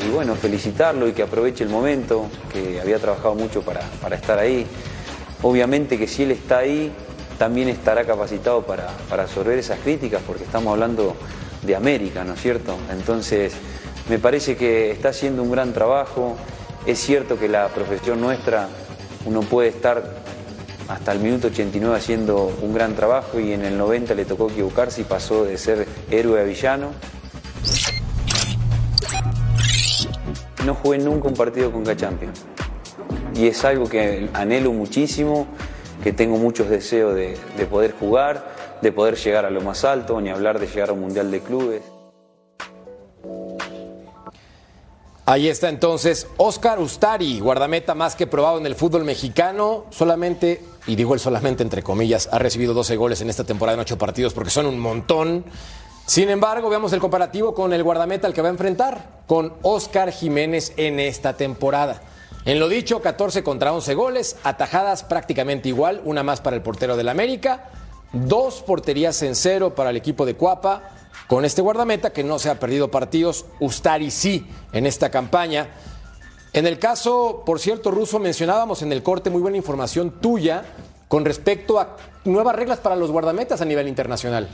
Y bueno, felicitarlo y que aproveche el momento, que había trabajado mucho para, para estar ahí. Obviamente que si él está ahí, también estará capacitado para, para absorber esas críticas, porque estamos hablando de América, ¿no es cierto? Entonces, me parece que está haciendo un gran trabajo. Es cierto que la profesión nuestra, uno puede estar hasta el minuto 89 haciendo un gran trabajo y en el 90 le tocó equivocarse y pasó de ser héroe a villano. No jugué nunca un partido con Champions y es algo que anhelo muchísimo, que tengo muchos deseos de, de poder jugar, de poder llegar a lo más alto, ni hablar de llegar a un Mundial de Clubes. Ahí está entonces Oscar Ustari, guardameta más que probado en el fútbol mexicano. Solamente, y digo el solamente entre comillas, ha recibido 12 goles en esta temporada en 8 partidos porque son un montón. Sin embargo, veamos el comparativo con el guardameta al que va a enfrentar, con Oscar Jiménez en esta temporada. En lo dicho, 14 contra 11 goles, atajadas prácticamente igual, una más para el portero del América, dos porterías en cero para el equipo de Cuapa, con este guardameta que no se ha perdido partidos, Ustari sí en esta campaña. En el caso, por cierto, Ruso, mencionábamos en el corte muy buena información tuya con respecto a nuevas reglas para los guardametas a nivel internacional.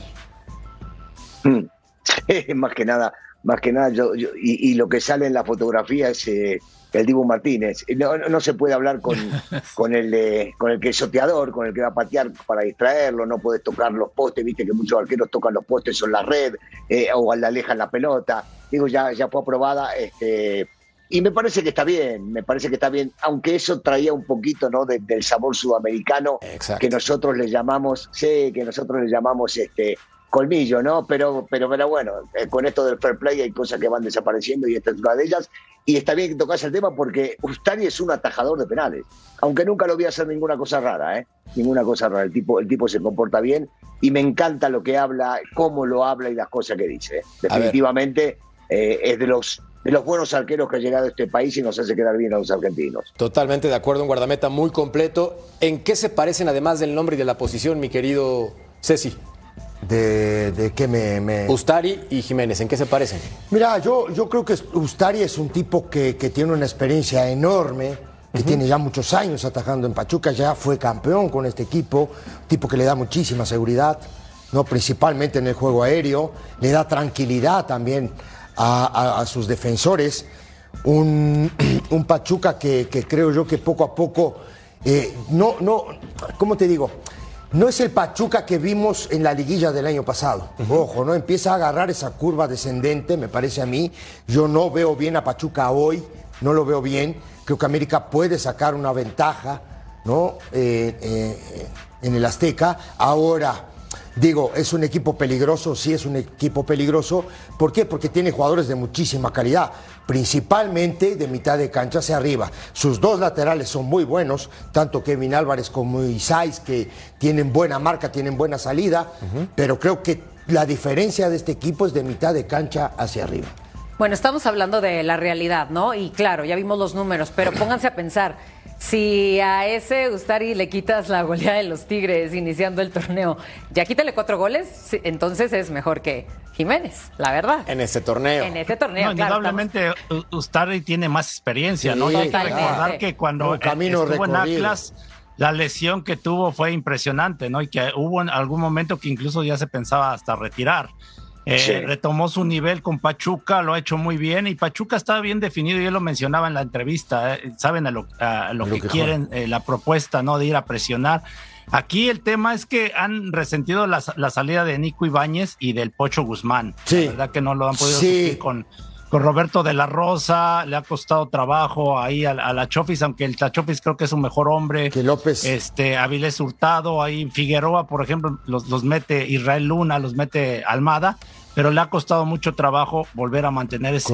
Mm. [laughs] más que nada, más que nada, yo, yo- y, y lo que sale en la fotografía es eh, el Dibu Martínez. No, no, no se puede hablar con, [laughs] con el eh, con el que es soteador, con el que va a patear para distraerlo, no puedes tocar los postes, viste que muchos arqueros tocan los postes o la red, eh, o le alejan la pelota. Digo, ya, ya fue aprobada, este, y me parece que está bien, me parece que está bien, aunque eso traía un poquito ¿no? de- del sabor sudamericano Exacto. que nosotros le llamamos, sí, que nosotros le llamamos este colmillo, ¿no? Pero, pero, pero bueno, eh, con esto del fair play hay cosas que van desapareciendo y esta es una de ellas. Y está bien que tocas el tema porque Ustari es un atajador de penales, aunque nunca lo vi hacer ninguna cosa rara, ¿eh? Ninguna cosa rara. El tipo, el tipo se comporta bien y me encanta lo que habla, cómo lo habla y las cosas que dice. ¿eh? Definitivamente eh, es de los, de los buenos arqueros que ha llegado a este país y nos hace quedar bien a los argentinos. Totalmente de acuerdo, un guardameta muy completo. ¿En qué se parecen además del nombre y de la posición, mi querido Ceci? De, de que me, me- Ustari y Jiménez, ¿en qué se parecen? Mira, yo, yo creo que Ustari es un tipo que, que tiene una experiencia enorme, que tiene ya muchos años atajando en Pachuca, ya fue campeón con este equipo, tipo que le da muchísima seguridad, ¿no? principalmente en el juego aéreo, le da tranquilidad también a, a- a sus defensores. Un, [clears throat] un Pachuca que, que creo yo que poco a poco, eh, no, no, ¿cómo te digo? No es el Pachuca que vimos en la liguilla del año pasado. Ojo, ¿no? Empieza a agarrar esa curva descendente, me parece a mí. Yo no veo bien a Pachuca hoy, no lo veo bien. Creo que América puede sacar una ventaja, ¿no? Eh, eh, en el Azteca. Ahora, digo, es un equipo peligroso, sí es un equipo peligroso. ¿Por qué? Porque tiene jugadores de muchísima calidad, principalmente de mitad de cancha hacia arriba. Sus dos laterales son muy buenos, tanto Kevin Álvarez como Isais, que tienen buena marca, tienen buena salida, pero creo que la diferencia de este equipo es de mitad de cancha hacia arriba. Bueno, estamos hablando de la realidad, ¿no? Y claro, ya vimos los números, pero pónganse a pensar, si a ese Ustari le quitas la goleada de los Tigres iniciando el torneo, ya quítale cuatro goles, sí, entonces es mejor que Jiménez, la verdad. En este torneo. En este torneo, No, claro. indudablemente Ustari tiene más experiencia, ¿no? Y hay que recordar que cuando Un camino eh, estuvo en recorrido. Atlas, la lesión que tuvo fue impresionante, ¿no? Y que hubo en algún momento que incluso ya se pensaba hasta retirar. Eh, Sí. Retomó su nivel con Pachuca, lo ha hecho muy bien y Pachuca estaba bien definido, yo lo mencionaba en la entrevista, eh, saben a lo, a lo Lo que, que quieren, eh, la propuesta, ¿no? De ir a presionar. Aquí el tema es que han resentido la, la salida de Nico Ibáñez y del Pocho Guzmán. Sí. La verdad que no lo han podido Sí. con, con Roberto de la Rosa, le ha costado trabajo ahí a, a la Chofis, aunque el Chofis creo que es un mejor hombre. Que López. Este, Avilés Hurtado, ahí Figueroa, por ejemplo, los, los mete Israel Luna, los mete Almada, pero le ha costado mucho trabajo volver a mantener es-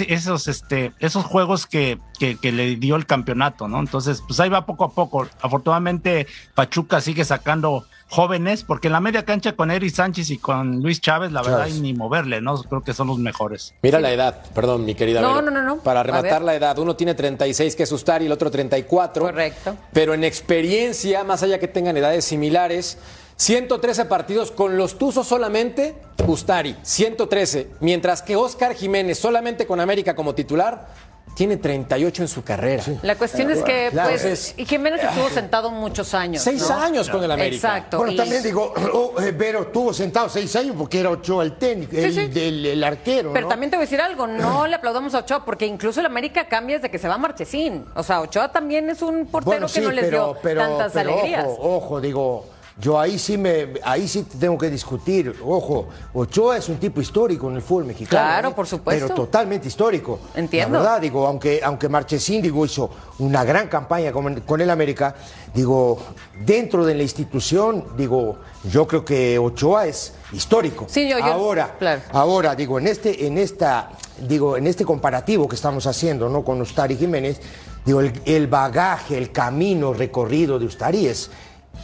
esos, este, esos juegos que, que, que le dio el campeonato, ¿no? Entonces, pues ahí va poco a poco. Afortunadamente, Pachuca sigue sacando jóvenes, porque en la media cancha con Eric Sánchez y con Luis Chávez, la verdad, Chávez. hay ni moverle, ¿no? Creo que son los mejores. Mira la edad, perdón, mi querida. No, Vero. no, no, no. Para rematar la edad, uno tiene 36, que es Ustari, y el otro 34. Correcto. Pero en experiencia, más allá que tengan edades similares, 113 partidos con los Tuzos solamente, Ustari, 113. Mientras que Oscar Jiménez, solamente con América como titular, tiene 38 en su carrera. La cuestión es que, Claro. pues, Jiménez estuvo sentado muchos años. Seis ¿no? años con el América. Exacto. Bueno, y- también digo, [clears throat] oh, eh, Vero estuvo sentado seis años porque era Ochoa el técnico, el, sí. del- el arquero. Pero ¿no? también te voy a decir algo, no [clears throat] le aplaudamos a Ochoa, porque incluso el América cambia desde que se va Marchesín. O sea, Ochoa también es un portero Bueno, que no les pero, dio pero, tantas pero alegrías. Ojo, ojo, digo, yo ahí sí me, ahí sí tengo que discutir. Ojo, Ochoa es un tipo histórico en el fútbol mexicano. Claro, ¿eh? por supuesto. Pero totalmente histórico. Entiendo. La verdad, digo, aunque, aunque Marchesín, digo, hizo una gran campaña con, con el América, digo, dentro de la institución, digo, yo creo que Ochoa es histórico. Sí, yo- yo- ahora, claro. ahora, digo, en este, en esta, digo, en este comparativo que estamos haciendo, ¿no? Con Ustari Jiménez, digo, el, el bagaje, el camino recorrido de Ustari es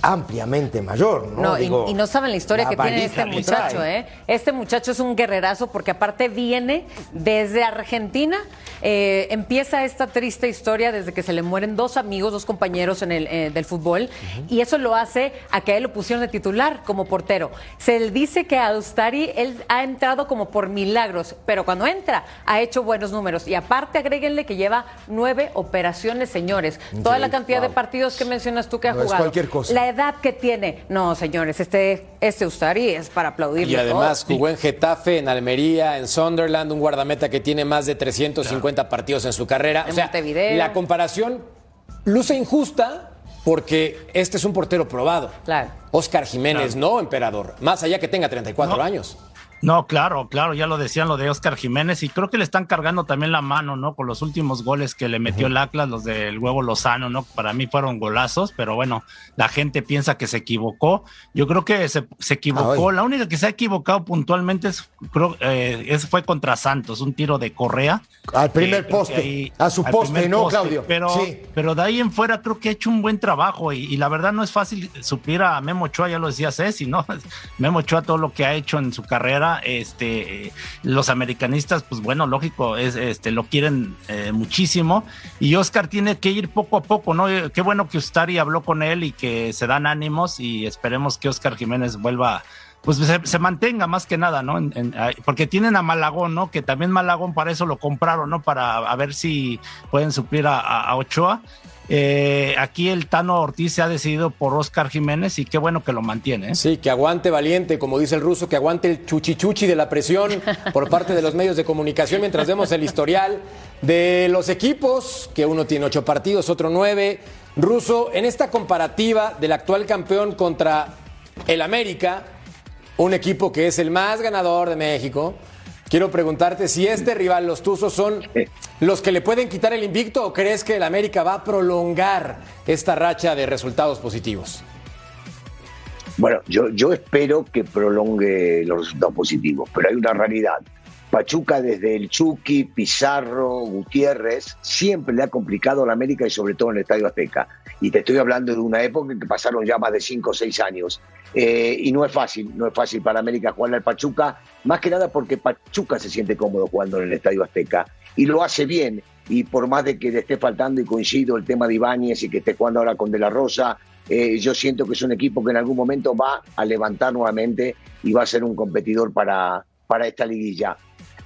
ampliamente mayor, ¿no? No, y- Digo, y, no saben la historia la que tiene este muchacho. ¿eh? Este muchacho es un guerrerazo porque aparte viene desde Argentina. eh, empieza esta triste historia desde que se le mueren dos amigos, dos compañeros en el, eh, del fútbol, y eso lo hace a que a él lo pusieron de titular como portero. Se le dice que a Ustari él ha entrado como por milagros, pero cuando entra ha hecho buenos números. Y aparte agréguenle que lleva nueve operaciones, señores. Toda la cantidad de partidos que mencionas tú que ha No es jugado. cualquier cosa. La edad que tiene. No, señores, este, este Ustari es para aplaudirle. Y además jugó en Getafe, en Almería, en Sunderland, un guardameta que tiene más de 350 partidos en su carrera. En o sea, Montevideo. la comparación luce injusta porque este es un portero probado. Claro. Oscar Jiménez, no emperador, más allá que tenga 34 No. años. No, claro, claro, ya lo decían lo de Oscar Jiménez y creo que le están cargando también la mano, ¿no? Con los últimos goles que le metió el Atlas, los del huevo Lozano, ¿no? Para mí fueron golazos, pero bueno, la gente piensa que se equivocó. Yo creo que se, se equivocó. Ay. La única que se ha equivocado puntualmente es, creo, eh, es- fue contra Santos, un tiro de Correa. Al primer Eh, creo poste, ahí- a su poste, primer ¿no, Claudio? Pero, Sí. pero de ahí en fuera creo que ha hecho un buen trabajo y, y la verdad no es fácil suplir a Memo Ochoa, ya lo decía Ceci, ¿no? [laughs] Memo Ochoa todo lo que ha hecho en su carrera, este, los americanistas, pues bueno, lógico, es, este, lo quieren eh, muchísimo y Oscar tiene que ir poco a poco, ¿no? Eh, Qué bueno que Ustari habló con él y que se dan ánimos y esperemos que Oscar Jiménez vuelva pues se, mantenga más que nada, ¿no? Porque tienen a Malagón, ¿no? Que también Malagón para eso lo compraron, ¿no? Para ver si pueden suplir a Ochoa. Eh, aquí el Tano Ortiz se ha decidido por Oscar Jiménez y qué bueno que lo mantiene. ¿eh? Sí, que aguante valiente, como dice el ruso, que aguante el chuchichuchi de la presión por parte de los medios de comunicación mientras vemos el historial de los equipos, que uno tiene ocho partidos, otro nueve. Ruso, en esta comparativa del actual campeón contra el América, un equipo que es el más ganador de México, quiero preguntarte si este rival, los Tuzos, son los que le pueden quitar el invicto o crees que el América va a prolongar esta racha de resultados positivos. Bueno, yo, yo espero que prolongue los resultados positivos, pero hay una realidad. Pachuca desde el Chucky, Pizarro, Gutiérrez, siempre le ha complicado a la América y sobre todo en el Estadio Azteca. Y te estoy hablando de una época en que pasaron ya más de 5 o 6 años. Eh, y no es fácil, no es fácil para América jugarle al Pachuca, más que nada porque Pachuca se siente cómodo jugando en el Estadio Azteca. Y lo hace bien. Y por más de que le esté faltando, y coincido el tema de Ibáñez y que esté jugando ahora con De La Rosa, eh, yo siento que es un equipo que en algún momento va a levantar nuevamente y va a ser un competidor para, para esta liguilla.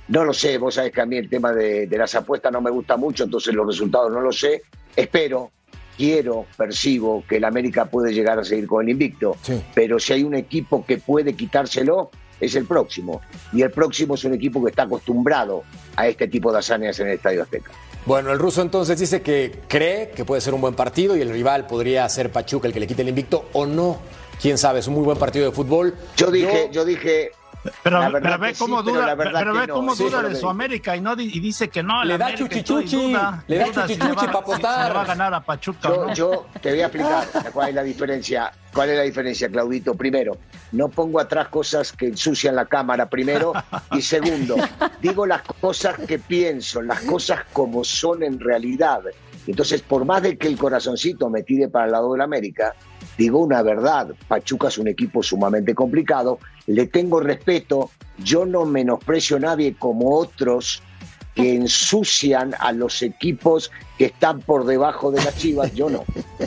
No lo sé, vos sabés que a mí el tema de, de las apuestas no me gusta mucho, entonces los resultados no lo sé. Espero, quiero, percibo que el América puede llegar a seguir con el invicto, Sí. pero si hay un equipo que puede quitárselo, es el próximo. Y el próximo es un equipo que está acostumbrado a este tipo de hazañas en el Estadio Azteca. Bueno, el ruso entonces dice que cree que puede ser un buen partido y el rival podría ser Pachuca el que le quite el invicto o no. Quién sabe, es un muy buen partido de fútbol. Yo dije, yo, dije, Pero, pero ve cómo sí, pero duda, pero ve no. cómo Sí, duda de su. América y no y dice que no. Le da América chuchichuchi, duda, le da chuchichuchi va- pa' si- si apostar. le va a ganar a Pachuca. Yo, no. yo te voy a explicar cuál es la diferencia. ¿Cuál es la diferencia, Claudito? Primero, no pongo atrás cosas que ensucian la cámara, primero. Y segundo, digo las cosas que pienso, las cosas como son en realidad. Entonces, por más de que el corazoncito me tire para el lado de la América, digo una verdad. Pachuca es un equipo sumamente complicado. Le tengo respeto. Yo no menosprecio a nadie como otros que ensucian a los equipos que están por debajo de las chivas. Yo no.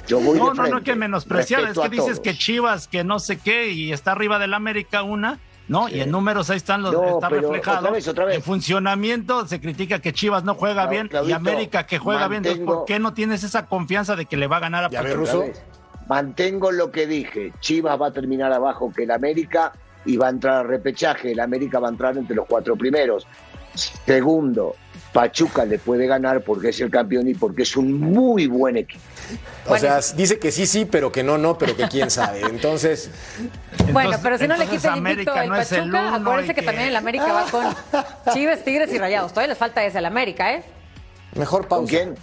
Yo voy No, de no, no frente. que menospreciar, es que dices todos. que Chivas, que no sé qué, y está arriba del América una, ¿no? Y en números ahí están los, No, está pero reflejado. otra vez, otra vez. En funcionamiento se critica que Chivas no juega No, bien y América que juega bien. Entonces, ¿por qué no tienes esa confianza de que le va a ganar a Pachuca? Mantengo lo que dije. Chivas va a terminar abajo que el América y va a entrar a repechaje. El América va a entrar entre los cuatro primeros. Segundo, Pachuca le puede ganar porque es el campeón y porque es un muy buen equipo. O Bueno, sea, dice que sí, sí, pero que no, no, pero que quién sabe. Entonces, Bueno, pero si no le quita el invicto América el no el Pachuca, uno acuérdense que... que- también el América va con Chivas, Tigres y Rayados. Todavía les falta ese el América, ¿eh? mejor pausa. ¿Con quién?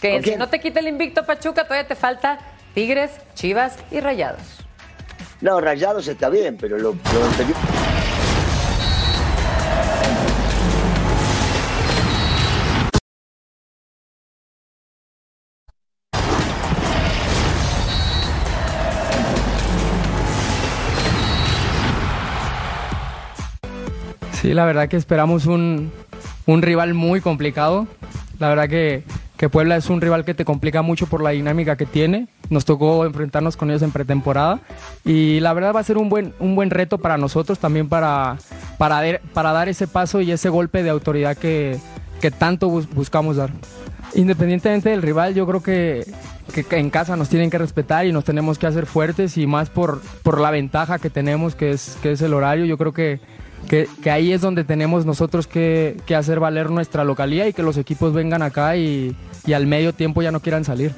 Que ¿Con si quién? no te quita el invicto Pachuca, todavía te falta Tigres, Chivas y Rayados. No, Rayados está bien, pero lo, lo. Sí, la verdad que esperamos un, un rival muy complicado. La verdad que que Puebla es un rival que te complica mucho por la dinámica que tiene. Nos tocó enfrentarnos con ellos en pretemporada y la verdad va a ser un buen, un buen reto para nosotros también para, para, para dar ese paso y ese golpe de autoridad que, que tanto buscamos dar. Independientemente del rival, yo creo que, que, en casa nos tienen que respetar y nos tenemos que hacer fuertes y más por, por la ventaja que tenemos, que es, que es el horario. Yo creo que, que, ahí es donde tenemos nosotros que, hacer valer nuestra localía y que los equipos vengan acá y, y al medio tiempo ya no quieran salir.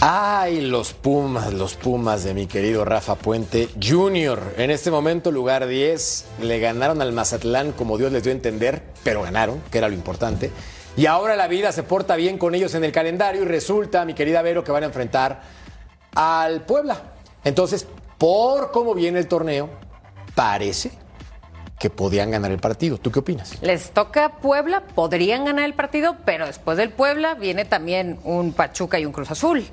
Ay, los Pumas, los Pumas de mi querido Rafa Puente Jr. En este momento, lugar 10, le ganaron al Mazatlán como Dios les dio a entender, pero ganaron, que era lo importante. Y ahora la vida se porta bien con ellos en el calendario y resulta, mi querida Vero, que van a enfrentar al Puebla. Entonces, por cómo viene el torneo, parece que podían ganar el partido. ¿Tú qué opinas? Les toca Puebla, podrían ganar el partido, pero después del Puebla viene también un Pachuca y un Cruz Azul.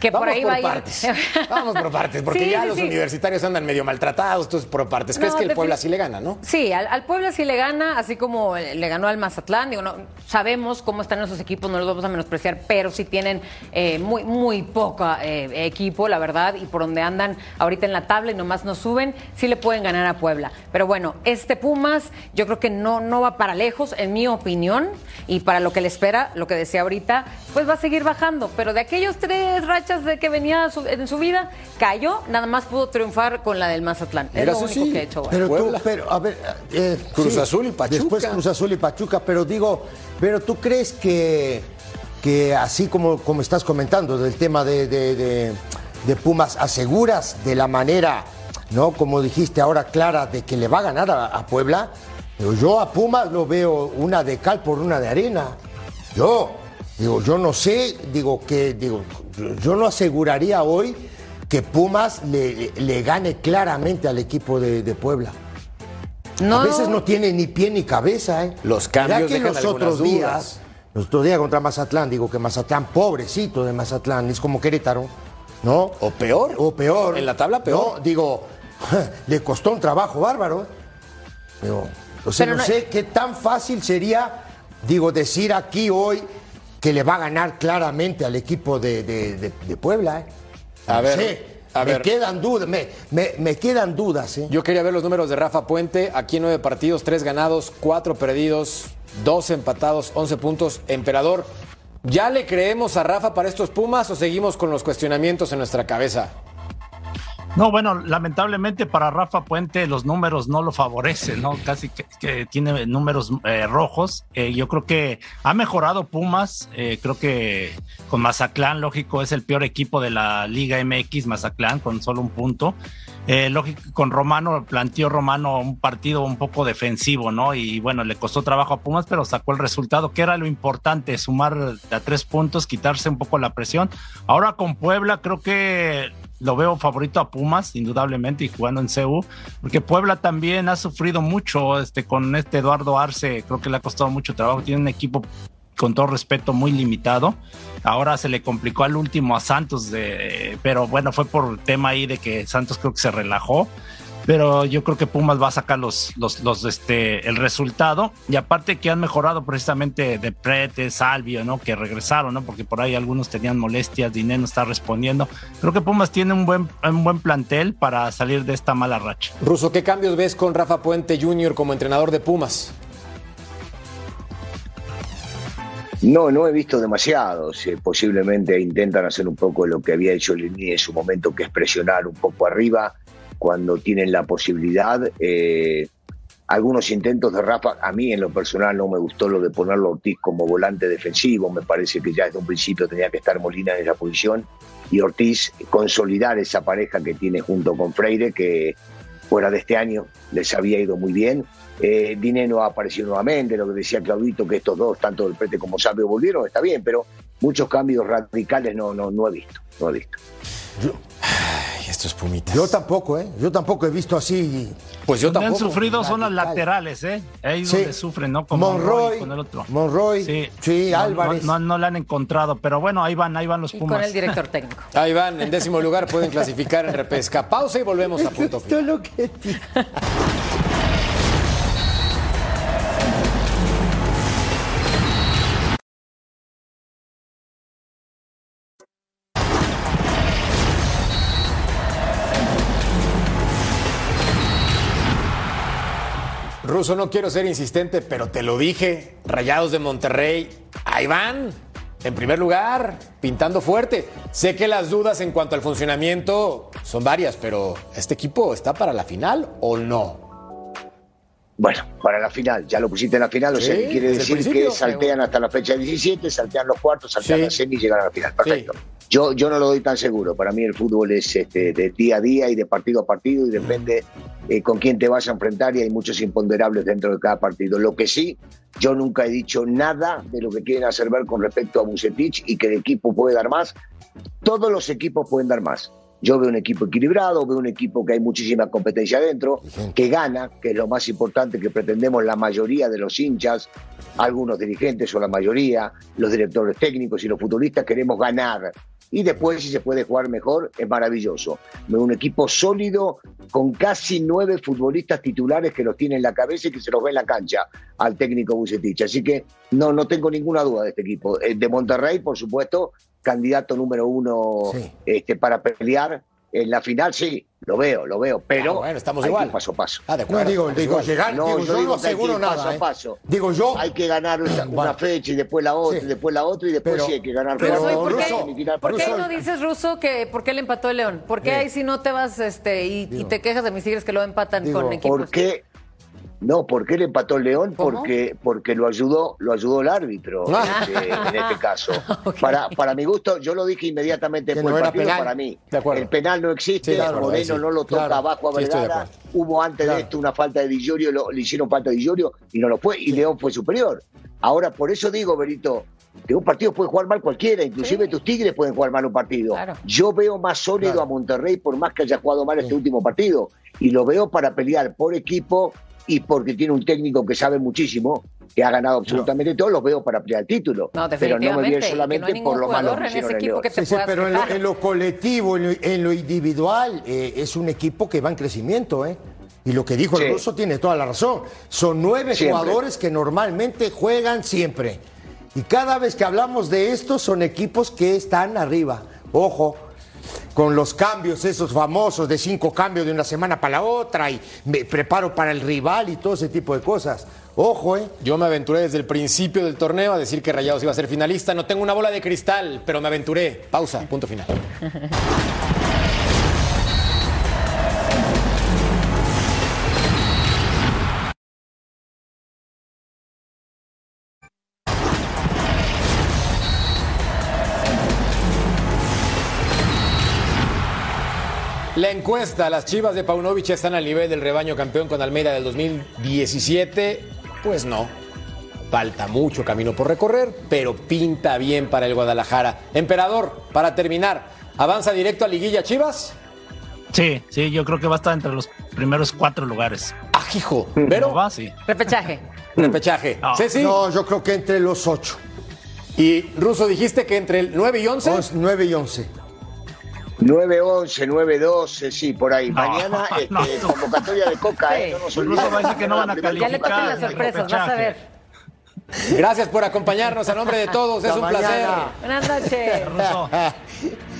Que por ahí va partes. [laughs] Vamos por partes, porque ya los universitarios andan medio maltratados, entonces por partes. ¿Crees que el Puebla sí le gana, no? Sí, al, Puebla sí le gana, así como le ganó al Mazatlán. Digo, no, sabemos cómo están esos equipos, no los vamos a menospreciar, pero sí tienen eh, muy, muy poco eh, equipo, la verdad, y por donde andan ahorita en la tabla y nomás no suben, sí le pueden ganar a Puebla. Pero bueno, este Pumas yo creo que no, no va para lejos, en mi opinión, y para lo que le espera, lo que decía ahorita, pues va a seguir bajando. Pero de aquellos tres rachas de que venía en su vida, cayó, nada más pudo triunfar con la del Mazatlán. Es lo único que ha hecho. Pero tú, pero, a ver, eh, Cruz Azul y Pachuca. Después Cruz Azul y Pachuca, pero digo, pero tú crees que, que así como, como estás comentando del tema de, de Pumas, aseguras de la manera ¿no? Como dijiste ahora, Clara, de que le va a ganar a, Puebla. Pero yo a Pumas lo veo una de cal por una de arena. Yo, digo, yo no sé, digo que, digo, yo no aseguraría hoy que Pumas le, gane claramente al equipo de, Puebla. No. A veces no tiene ni pie ni cabeza, ¿eh? Los cambios que los otros días, los otros días contra Mazatlán, digo que Mazatlán, pobrecito de Mazatlán, es como Querétaro, ¿no? O peor. O peor. En la tabla peor. No, digo, [laughs] le costó un trabajo bárbaro. Pero, o sea, no, sé qué tan fácil sería, digo, decir aquí hoy que le va a ganar claramente al equipo de, Puebla. ¿eh? A ver. A me quedan dudas, me, me, quedan dudas. ¿eh? Yo quería ver los números de Rafa Puente. Aquí nueve partidos, tres ganados, cuatro perdidos, dos empatados, once puntos. Emperador, ¿ya le creemos a Rafa para estos Pumas o seguimos con los cuestionamientos en nuestra cabeza? No, bueno, lamentablemente para Rafa Puente los números no lo favorecen, ¿no? Casi que, tiene números eh, rojos. Eh, yo creo que ha mejorado Pumas. Eh, creo que con Mazatlán, lógico, es el peor equipo de la Liga MX, Mazatlán, con solo un punto. lógico, con Romano, planteó Romano un partido un poco defensivo, ¿no? Y bueno, le costó trabajo a Pumas, pero sacó el resultado, que era lo importante, sumar a tres puntos, quitarse un poco la presión. Ahora con Puebla, creo que lo veo favorito a Pumas, indudablemente, y jugando en CEU, porque Puebla también ha sufrido mucho este, con este Eduardo Arce, creo que le ha costado mucho trabajo, tiene un equipo con todo respeto muy limitado. Ahora se le complicó al último a Santos, de, pero bueno, fue por tema ahí de que Santos creo que se relajó pero yo creo que Pumas va a sacar los, los, los, este, el resultado. Y aparte que han mejorado precisamente de Prete, Salvio, ¿no? Que regresaron, ¿no? Porque por ahí algunos tenían molestias, Dinero no está respondiendo. Creo que Pumas tiene un buen, un buen plantel para salir de esta mala racha. Ruso, ¿qué cambios ves con Rafa Puente Jr. como entrenador de Pumas? No, no he visto demasiados. posiblemente intentan hacer un poco lo que había hecho Lini en su momento, que es presionar un poco arriba cuando tienen la posibilidad. Eh, algunos intentos de Rafa, a mí en lo personal no me gustó lo de ponerlo Ortiz como volante defensivo, me parece que ya desde un principio tenía que estar Molina en esa posición y Ortiz consolidar esa pareja que tiene junto con Freire, que fuera de este año les había ido muy bien. Eh, Dineno ha aparecido nuevamente, lo que decía Claudito, que estos dos, tanto el Prete como Sabio, volvieron, está bien, pero muchos cambios radicales no, no, no he visto, no he visto estos Pumitas. Yo tampoco, ¿eh? Yo tampoco he visto así. Pues yo Donde han tampoco. sufrido son las laterales, ¿eh? Ahí Sí. donde sufren, ¿no? Con Monroy, con el otro. Monroy, sí, No, Álvarez. No, no, no la han encontrado, pero bueno, ahí van, ahí van los Y Pumas. con el director técnico. [laughs] Ahí van, en décimo lugar pueden clasificar en repesca. Pausa y volvemos a punto [laughs] es lo que Ruso, no quiero ser insistente, pero te lo dije. Rayados de Monterrey, ahí van. En primer lugar, pintando fuerte. Sé que las dudas en cuanto al funcionamiento son varias, pero ¿este equipo está para la final o no? Bueno, para la final, ya lo pusiste en la final, o sea que quiere decir que saltean hasta la fecha 17, saltean los cuartos, saltean Sí. la semi y llegan a la final. Perfecto. Yo, yo no lo doy tan seguro. Para mí el fútbol es este, de día a día y de partido a partido y depende eh, con quién te vas a enfrentar y hay muchos imponderables dentro de cada partido. Lo que sí, yo nunca he dicho nada de lo que quieren hacer ver con respecto a Bucetich y que el equipo puede dar más. Todos los equipos pueden dar más. Yo veo un equipo equilibrado, veo un equipo que hay muchísima competencia adentro, que gana, que es lo más importante que pretendemos la mayoría de los hinchas, algunos dirigentes o la mayoría, los directores técnicos y los futbolistas queremos ganar. Y después, si se puede jugar mejor, es maravilloso. Veo un equipo sólido con casi nueve futbolistas titulares que los tiene en la cabeza y que se los ve en la cancha al técnico Bucetich. Así que no, no tengo ninguna duda de este equipo. Eh, De Monterrey, por supuesto, candidato número uno Sí. este, para pelear en la final, sí, lo veo, lo veo, pero Ah, bueno, estamos hay que igual. ir paso a paso. Ah, de No, acuerdo. digo, estamos digo, igual. llegar, No, digo, yo yo digo no que hay que aseguro nada. paso a ¿eh? paso. Digo yo, Hay que ganar una, una Bueno. fecha y después la otra, Sí. y después la otra y después Pero- sí hay que ganar pero, Ruso, ¿y por qué, semifinal, por qué Ruso, no dices, Ruso, que por qué le empató el León? ¿Por qué Sí. ahí si no te vas este y, y Digo. te quejas de mis tigres que lo empatan Digo, con equipos? ¿Por qué? No, ¿por qué le empató el León? ¿Cómo? Porque, porque lo ayudó, lo ayudó el árbitro Ah. este, en este caso. [laughs] Para, para mi gusto, yo lo dije inmediatamente después no del partido, penal. para mí. El penal no existe, Sí, ahí Moreno sí. no lo toca Claro. abajo a Vergara. Hubo antes Claro. de esto una falta de Di Giorgio, lo- le hicieron falta de Di Giorgio y no lo fue, y León fue superior. Ahora, por eso digo, Berito, que un partido puede jugar mal cualquiera, inclusive Sí. tus Tigres pueden jugar mal un partido. Claro. Yo veo más sólido Claro. a Monterrey por más que haya jugado mal este último partido. Y lo veo para pelear por equipo y porque tiene un técnico que sabe muchísimo, que ha ganado absolutamente todo, los veo para pelear el título. No, pero no me viene no solamente por lo malo que hicieron en Sí, sí, pero en lo, en lo colectivo, en lo, en lo individual, eh, es un equipo que va en crecimiento, ¿eh? Y lo que dijo Sí. el ruso tiene toda la razón. Son nueve Siempre. jugadores que normalmente juegan siempre. Y cada vez que hablamos de esto, son equipos que están arriba. Ojo, con los cambios esos famosos de cinco cambios de una semana para la otra y me preparo para el rival y todo ese tipo de cosas. Ojo, ¿eh? Yo me aventuré desde el principio del torneo a decir que Rayados iba a ser finalista. No tengo una bola de cristal, pero me aventuré. Pausa, punto final. [laughs] La encuesta, las Chivas de Paunovic están al nivel del rebaño campeón con Almeida del 2017. Pues no. Falta mucho camino por recorrer, pero pinta bien para el Guadalajara. Emperador, para terminar, ¿avanza directo a Liguilla Chivas? Sí, sí, yo creo que va a estar entre los primeros cuatro lugares. ¡Ah, hijo! ¿No ¿Pero? va? Sí. Repechaje. [laughs] Repechaje. No. Ceci. No, yo creo que entre los ocho. Y Ruso, dijiste que entre el 9 y 11. Once, nueve y once. 9-11, 9-12, sí, por ahí. No, Mañana [laughs] este, no. convocatoria de Coca, Sí. ¿eh? No nos El ruso va a decir que no van a primera Ya le tocan las Calificar, sorpresas, vas a ver. Gracias por acompañarnos a nombre de todos. Es un placer. Buenas noches. [laughs]